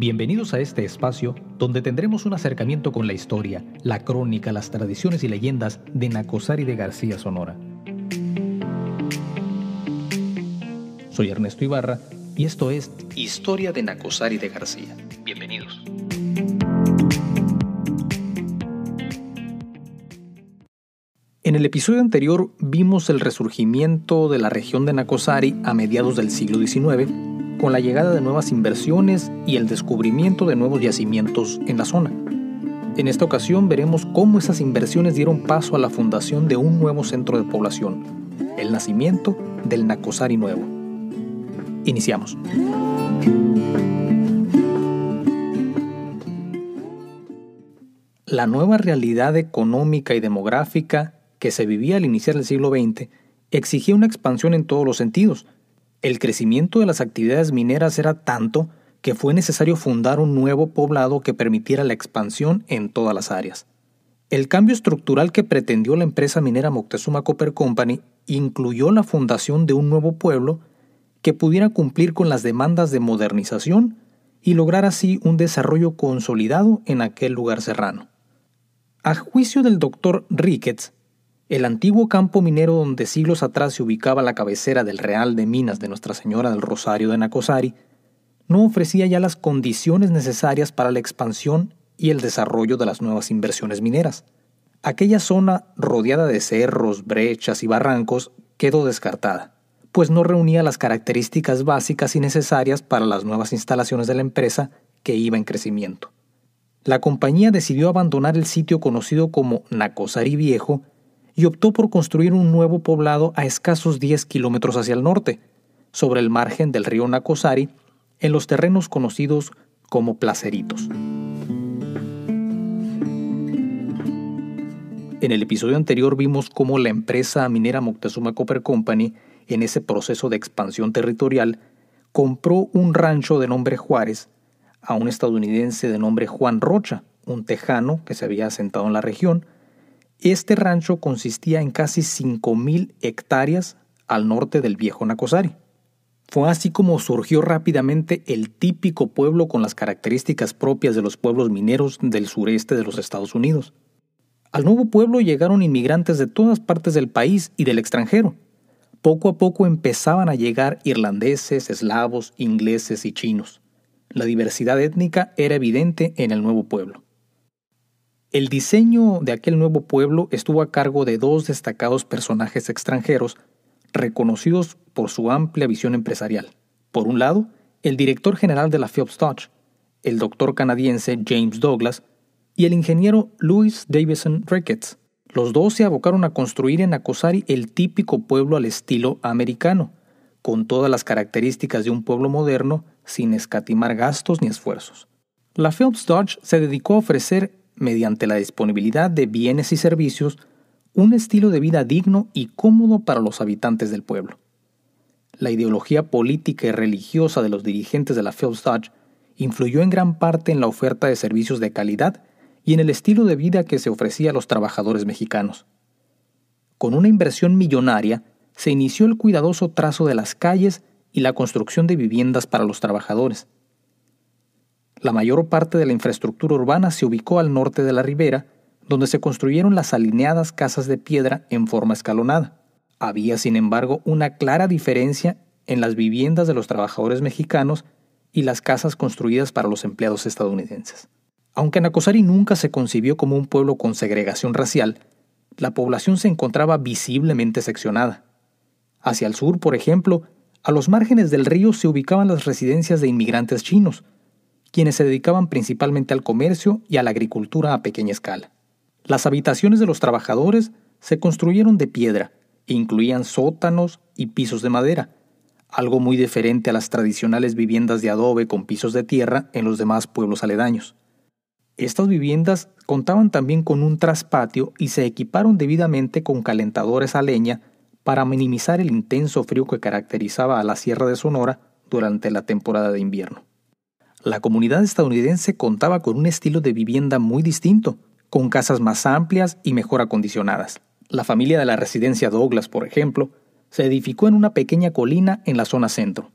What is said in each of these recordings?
Bienvenidos a este espacio donde tendremos un acercamiento con la historia, la crónica, las tradiciones y leyendas de Nacosari de García Sonora. Soy Ernesto Ibarra y esto es Historia de Nacosari de García. Bienvenidos. En el episodio anterior vimos el resurgimiento de la región de Nacosari a mediados del siglo XIX con la llegada de nuevas inversiones y el descubrimiento de nuevos yacimientos en la zona. En esta ocasión veremos cómo esas inversiones dieron paso a la fundación de un nuevo centro de población, el nacimiento del Nacosari Nuevo. Iniciamos. La nueva realidad económica y demográfica que se vivía al iniciar el siglo XX exigía una expansión en todos los sentidos, el crecimiento de las actividades mineras era tanto que fue necesario fundar un nuevo poblado que permitiera la expansión en todas las áreas. El cambio estructural que pretendió la empresa minera Moctezuma Copper Company incluyó la fundación de un nuevo pueblo que pudiera cumplir con las demandas de modernización y lograr así un desarrollo consolidado en aquel lugar serrano. A juicio del doctor Ricketts, el antiguo campo minero donde siglos atrás se ubicaba la cabecera del Real de Minas de Nuestra Señora del Rosario de Nacosari, no ofrecía ya las condiciones necesarias para la expansión y el desarrollo de las nuevas inversiones mineras. Aquella zona, rodeada de cerros, brechas y barrancos, quedó descartada, pues no reunía las características básicas y necesarias para las nuevas instalaciones de la empresa que iba en crecimiento. La compañía decidió abandonar el sitio conocido como Nacosari Viejo y optó por construir un nuevo poblado a escasos 10 kilómetros hacia el norte, sobre el margen del río Nacosari, en los terrenos conocidos como Placeritos. En el episodio anterior vimos cómo la empresa minera Moctezuma Copper Company, en ese proceso de expansión territorial, compró un rancho de nombre Juárez a un estadounidense de nombre Juan Rocha, un tejano que se había asentado en la región, este rancho consistía en casi 5.000 hectáreas al norte del viejo Nacosari. Fue así como surgió rápidamente el típico pueblo con las características propias de los pueblos mineros del sureste de los Estados Unidos. Al nuevo pueblo llegaron inmigrantes de todas partes del país y del extranjero. Poco a poco empezaban a llegar irlandeses, eslavos, ingleses y chinos. La diversidad étnica era evidente en el nuevo pueblo. El diseño de aquel nuevo pueblo estuvo a cargo de dos destacados personajes extranjeros reconocidos por su amplia visión empresarial. Por un lado, el director general de la Phelps Dodge, el doctor canadiense James Douglas, y el ingeniero Louis Davison Ricketts. Los dos se abocaron a construir en Acosari el típico pueblo al estilo americano, con todas las características de un pueblo moderno sin escatimar gastos ni esfuerzos. La Phelps Dodge se dedicó a ofrecer mediante la disponibilidad de bienes y servicios, un estilo de vida digno y cómodo para los habitantes del pueblo. La ideología política y religiosa de los dirigentes de la Dodge influyó en gran parte en la oferta de servicios de calidad y en el estilo de vida que se ofrecía a los trabajadores mexicanos. Con una inversión millonaria, se inició el cuidadoso trazo de las calles y la construcción de viviendas para los trabajadores. La mayor parte de la infraestructura urbana se ubicó al norte de la ribera, donde se construyeron las alineadas casas de piedra en forma escalonada. Había, sin embargo, una clara diferencia en las viviendas de los trabajadores mexicanos y las casas construidas para los empleados estadounidenses. Aunque Nacosari nunca se concibió como un pueblo con segregación racial, la población se encontraba visiblemente seccionada. Hacia el sur, por ejemplo, a los márgenes del río se ubicaban las residencias de inmigrantes chinos, quienes se dedicaban principalmente al comercio y a la agricultura a pequeña escala. Las habitaciones de los trabajadores se construyeron de piedra e incluían sótanos y pisos de madera, algo muy diferente a las tradicionales viviendas de adobe con pisos de tierra en los demás pueblos aledaños. Estas viviendas contaban también con un traspatio y se equiparon debidamente con calentadores a leña para minimizar el intenso frío que caracterizaba a la Sierra de Sonora durante la temporada de invierno la comunidad estadounidense contaba con un estilo de vivienda muy distinto, con casas más amplias y mejor acondicionadas. La familia de la residencia Douglas, por ejemplo, se edificó en una pequeña colina en la zona centro.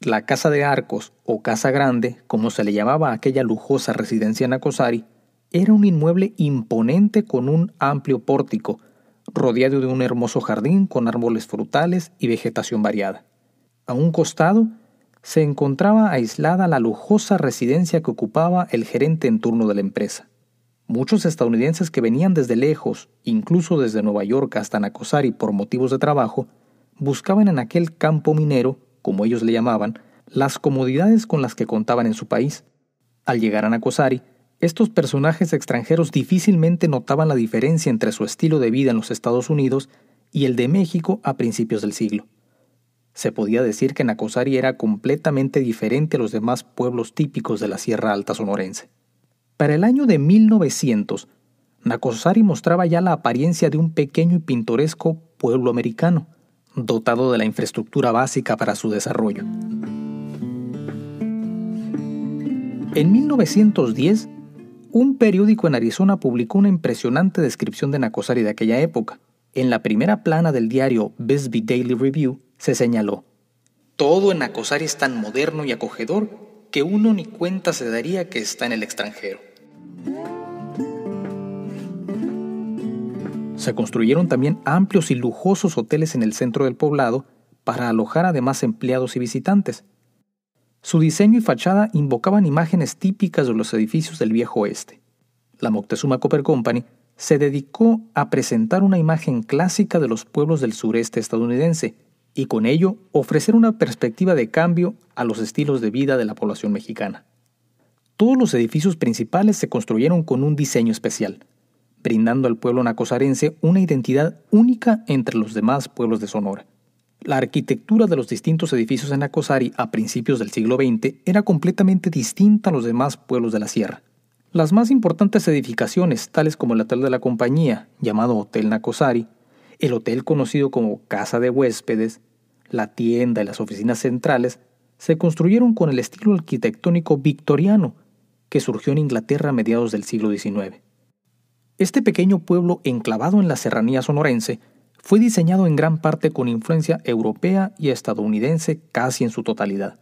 La Casa de Arcos, o Casa Grande, como se le llamaba a aquella lujosa residencia en Acosari, era un inmueble imponente con un amplio pórtico, rodeado de un hermoso jardín con árboles frutales y vegetación variada. A un costado se encontraba aislada la lujosa residencia que ocupaba el gerente en turno de la empresa. Muchos estadounidenses que venían desde lejos, incluso desde Nueva York hasta Nacosari por motivos de trabajo, buscaban en aquel campo minero, como ellos le llamaban, las comodidades con las que contaban en su país. Al llegar a Nacosari, estos personajes extranjeros difícilmente notaban la diferencia entre su estilo de vida en los Estados Unidos y el de México a principios del siglo. Se podía decir que Nacosari era completamente diferente a los demás pueblos típicos de la Sierra Alta sonorense. Para el año de 1900, Nacosari mostraba ya la apariencia de un pequeño y pintoresco pueblo americano, dotado de la infraestructura básica para su desarrollo. En 1910, un periódico en Arizona publicó una impresionante descripción de Nacosari de aquella época. En la primera plana del diario Bisbee Daily Review se señaló, Todo en Nacosari es tan moderno y acogedor que uno ni cuenta se daría que está en el extranjero. Se construyeron también amplios y lujosos hoteles en el centro del poblado para alojar además empleados y visitantes. Su diseño y fachada invocaban imágenes típicas de los edificios del viejo oeste. La Moctezuma Copper Company se dedicó a presentar una imagen clásica de los pueblos del sureste estadounidense y con ello ofrecer una perspectiva de cambio a los estilos de vida de la población mexicana. Todos los edificios principales se construyeron con un diseño especial, brindando al pueblo nacosarense una identidad única entre los demás pueblos de Sonora. La arquitectura de los distintos edificios en Nacosari a principios del siglo XX era completamente distinta a los demás pueblos de la sierra. Las más importantes edificaciones, tales como el hotel de la compañía, llamado Hotel Nacosari, el hotel conocido como Casa de Huéspedes, la tienda y las oficinas centrales, se construyeron con el estilo arquitectónico victoriano que surgió en Inglaterra a mediados del siglo XIX. Este pequeño pueblo enclavado en la serranía sonorense fue diseñado en gran parte con influencia europea y estadounidense casi en su totalidad.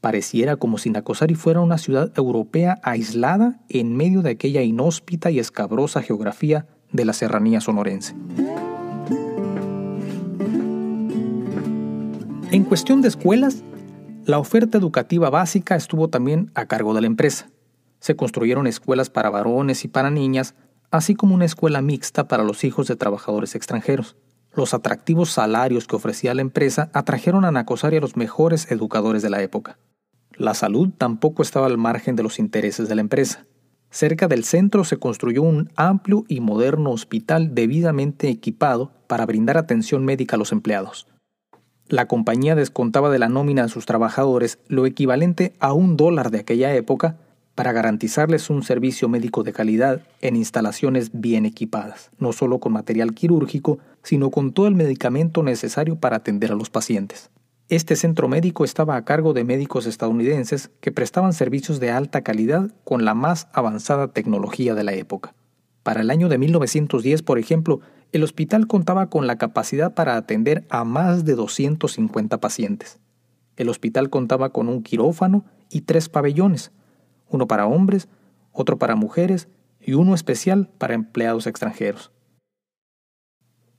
Pareciera como si Nacosari fuera una ciudad europea aislada en medio de aquella inhóspita y escabrosa geografía de la serranía sonorense. En cuestión de escuelas, la oferta educativa básica estuvo también a cargo de la empresa. Se construyeron escuelas para varones y para niñas, así como una escuela mixta para los hijos de trabajadores extranjeros. Los atractivos salarios que ofrecía la empresa atrajeron a Nacosari a los mejores educadores de la época. La salud tampoco estaba al margen de los intereses de la empresa. Cerca del centro se construyó un amplio y moderno hospital debidamente equipado para brindar atención médica a los empleados. La compañía descontaba de la nómina de sus trabajadores lo equivalente a un dólar de aquella época para garantizarles un servicio médico de calidad en instalaciones bien equipadas, no solo con material quirúrgico, sino con todo el medicamento necesario para atender a los pacientes. Este centro médico estaba a cargo de médicos estadounidenses que prestaban servicios de alta calidad con la más avanzada tecnología de la época. Para el año de 1910, por ejemplo, el hospital contaba con la capacidad para atender a más de 250 pacientes. El hospital contaba con un quirófano y tres pabellones, uno para hombres, otro para mujeres y uno especial para empleados extranjeros.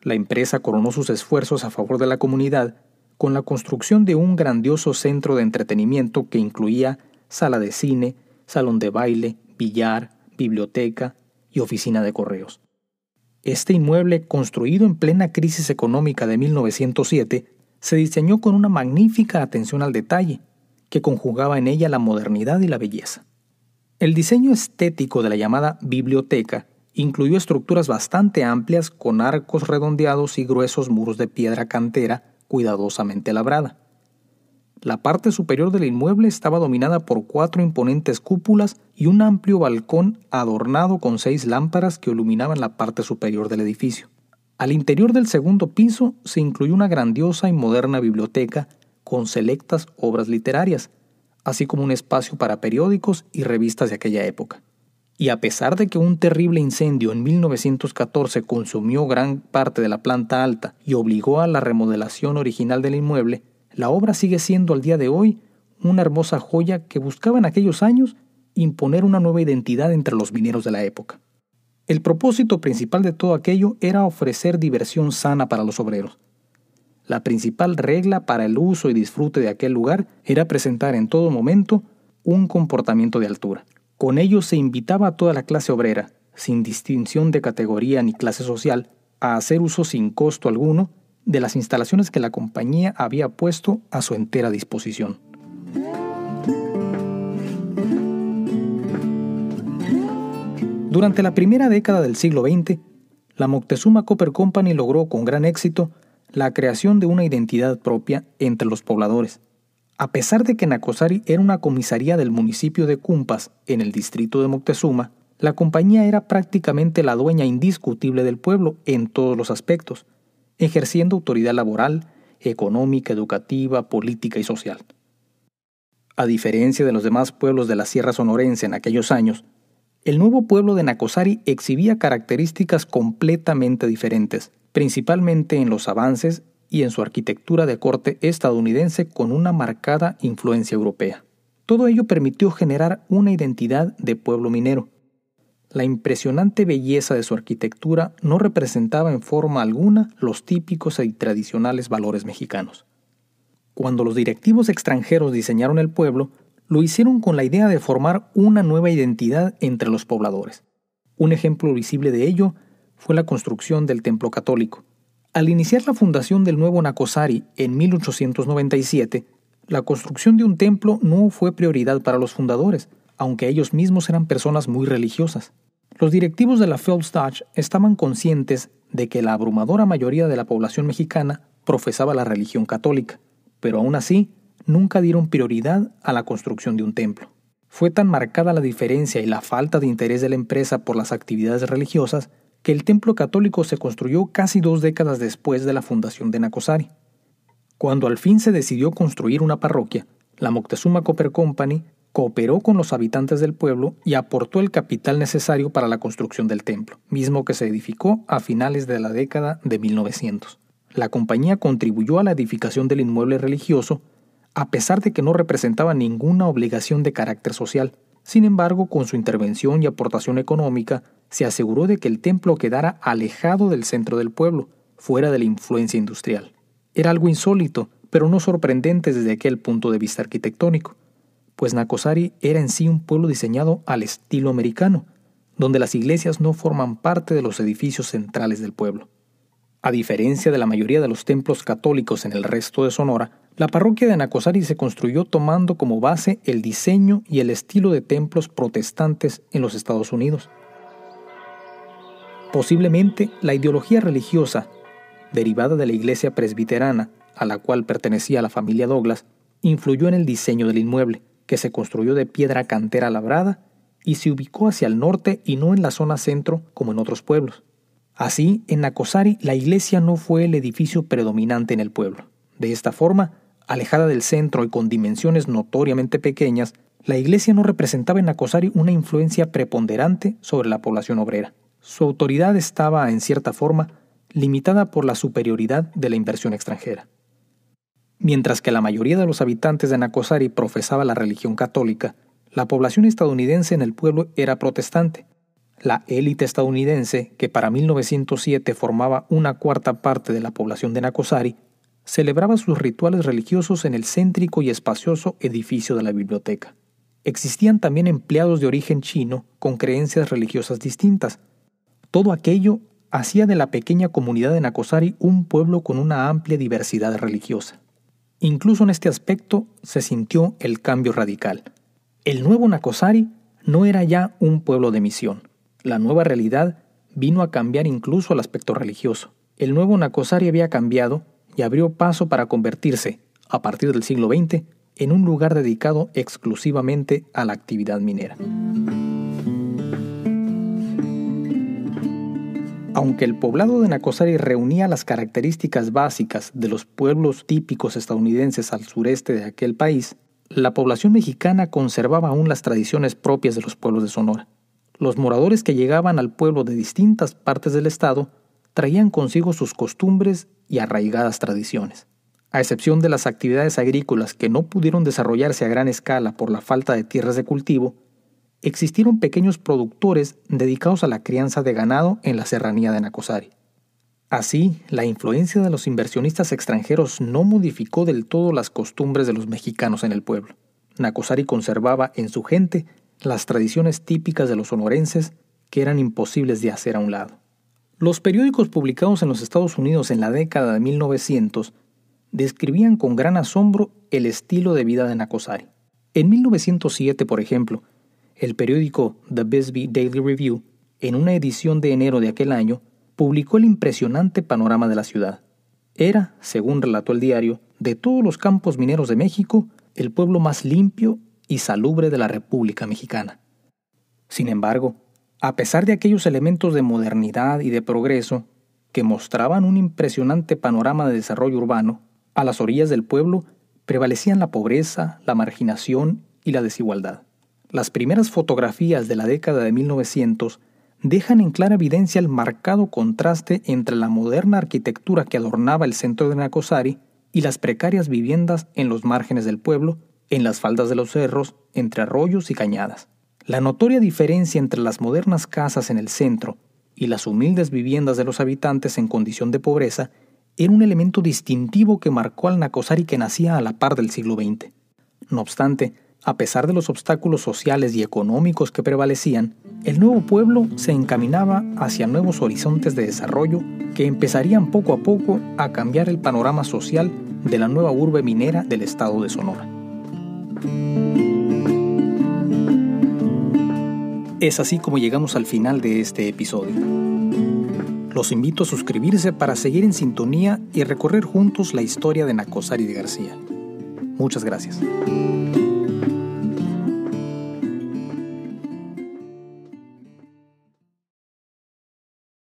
La empresa coronó sus esfuerzos a favor de la comunidad con la construcción de un grandioso centro de entretenimiento que incluía sala de cine, salón de baile, billar, biblioteca y oficina de correos. Este inmueble, construido en plena crisis económica de 1907, se diseñó con una magnífica atención al detalle, que conjugaba en ella la modernidad y la belleza. El diseño estético de la llamada biblioteca incluyó estructuras bastante amplias con arcos redondeados y gruesos muros de piedra cantera cuidadosamente labrada. La parte superior del inmueble estaba dominada por cuatro imponentes cúpulas y un amplio balcón adornado con seis lámparas que iluminaban la parte superior del edificio. Al interior del segundo piso se incluyó una grandiosa y moderna biblioteca con selectas obras literarias, así como un espacio para periódicos y revistas de aquella época. Y a pesar de que un terrible incendio en 1914 consumió gran parte de la planta alta y obligó a la remodelación original del inmueble, la obra sigue siendo al día de hoy una hermosa joya que buscaba en aquellos años imponer una nueva identidad entre los mineros de la época. El propósito principal de todo aquello era ofrecer diversión sana para los obreros. La principal regla para el uso y disfrute de aquel lugar era presentar en todo momento un comportamiento de altura. Con ello se invitaba a toda la clase obrera, sin distinción de categoría ni clase social, a hacer uso sin costo alguno de las instalaciones que la compañía había puesto a su entera disposición. Durante la primera década del siglo XX, la Moctezuma Copper Company logró con gran éxito la creación de una identidad propia entre los pobladores. A pesar de que Nacosari era una comisaría del municipio de Cumpas, en el distrito de Moctezuma, la compañía era prácticamente la dueña indiscutible del pueblo en todos los aspectos, ejerciendo autoridad laboral, económica, educativa, política y social. A diferencia de los demás pueblos de la Sierra Sonorense en aquellos años, el nuevo pueblo de Nacosari exhibía características completamente diferentes, principalmente en los avances y en su arquitectura de corte estadounidense con una marcada influencia europea. Todo ello permitió generar una identidad de pueblo minero. La impresionante belleza de su arquitectura no representaba en forma alguna los típicos y tradicionales valores mexicanos. Cuando los directivos extranjeros diseñaron el pueblo, lo hicieron con la idea de formar una nueva identidad entre los pobladores. Un ejemplo visible de ello fue la construcción del templo católico. Al iniciar la fundación del nuevo Nacosari en 1897, la construcción de un templo no fue prioridad para los fundadores, aunque ellos mismos eran personas muy religiosas. Los directivos de la Feldstach estaban conscientes de que la abrumadora mayoría de la población mexicana profesaba la religión católica, pero aún así nunca dieron prioridad a la construcción de un templo. Fue tan marcada la diferencia y la falta de interés de la empresa por las actividades religiosas que el templo católico se construyó casi dos décadas después de la fundación de Nacosari. Cuando al fin se decidió construir una parroquia, la Moctezuma Copper Company cooperó con los habitantes del pueblo y aportó el capital necesario para la construcción del templo, mismo que se edificó a finales de la década de 1900. La compañía contribuyó a la edificación del inmueble religioso a pesar de que no representaba ninguna obligación de carácter social. Sin embargo, con su intervención y aportación económica, se aseguró de que el templo quedara alejado del centro del pueblo, fuera de la influencia industrial. Era algo insólito, pero no sorprendente desde aquel punto de vista arquitectónico, pues Nacosari era en sí un pueblo diseñado al estilo americano, donde las iglesias no forman parte de los edificios centrales del pueblo. A diferencia de la mayoría de los templos católicos en el resto de Sonora, la parroquia de Nacosari se construyó tomando como base el diseño y el estilo de templos protestantes en los Estados Unidos. Posiblemente la ideología religiosa, derivada de la iglesia presbiterana a la cual pertenecía la familia Douglas, influyó en el diseño del inmueble, que se construyó de piedra cantera labrada y se ubicó hacia el norte y no en la zona centro como en otros pueblos. Así, en Nacosari la iglesia no fue el edificio predominante en el pueblo. De esta forma, Alejada del centro y con dimensiones notoriamente pequeñas, la iglesia no representaba en Nacosari una influencia preponderante sobre la población obrera. Su autoridad estaba, en cierta forma, limitada por la superioridad de la inversión extranjera. Mientras que la mayoría de los habitantes de Nacosari profesaba la religión católica, la población estadounidense en el pueblo era protestante. La élite estadounidense, que para 1907 formaba una cuarta parte de la población de Nacosari, celebraba sus rituales religiosos en el céntrico y espacioso edificio de la biblioteca. Existían también empleados de origen chino con creencias religiosas distintas. Todo aquello hacía de la pequeña comunidad de Nakosari un pueblo con una amplia diversidad religiosa. Incluso en este aspecto se sintió el cambio radical. El nuevo Nakosari no era ya un pueblo de misión. La nueva realidad vino a cambiar incluso el aspecto religioso. El nuevo Nakosari había cambiado y abrió paso para convertirse, a partir del siglo XX, en un lugar dedicado exclusivamente a la actividad minera. Aunque el poblado de Nacosari reunía las características básicas de los pueblos típicos estadounidenses al sureste de aquel país, la población mexicana conservaba aún las tradiciones propias de los pueblos de Sonora. Los moradores que llegaban al pueblo de distintas partes del estado traían consigo sus costumbres y arraigadas tradiciones. A excepción de las actividades agrícolas que no pudieron desarrollarse a gran escala por la falta de tierras de cultivo, existieron pequeños productores dedicados a la crianza de ganado en la serranía de Nacosari. Así, la influencia de los inversionistas extranjeros no modificó del todo las costumbres de los mexicanos en el pueblo. Nacosari conservaba en su gente las tradiciones típicas de los sonorenses que eran imposibles de hacer a un lado. Los periódicos publicados en los Estados Unidos en la década de 1900 describían con gran asombro el estilo de vida de Nacosari. En 1907, por ejemplo, el periódico The Bisbee Daily Review, en una edición de enero de aquel año, publicó el impresionante panorama de la ciudad. Era, según relató el diario, de todos los campos mineros de México, el pueblo más limpio y salubre de la República Mexicana. Sin embargo, a pesar de aquellos elementos de modernidad y de progreso que mostraban un impresionante panorama de desarrollo urbano, a las orillas del pueblo prevalecían la pobreza, la marginación y la desigualdad. Las primeras fotografías de la década de 1900 dejan en clara evidencia el marcado contraste entre la moderna arquitectura que adornaba el centro de Nacosari y las precarias viviendas en los márgenes del pueblo, en las faldas de los cerros, entre arroyos y cañadas. La notoria diferencia entre las modernas casas en el centro y las humildes viviendas de los habitantes en condición de pobreza era un elemento distintivo que marcó al Nacosari que nacía a la par del siglo XX. No obstante, a pesar de los obstáculos sociales y económicos que prevalecían, el nuevo pueblo se encaminaba hacia nuevos horizontes de desarrollo que empezarían poco a poco a cambiar el panorama social de la nueva urbe minera del estado de Sonora. Es así como llegamos al final de este episodio. Los invito a suscribirse para seguir en sintonía y recorrer juntos la historia de Nacosari de García. Muchas gracias.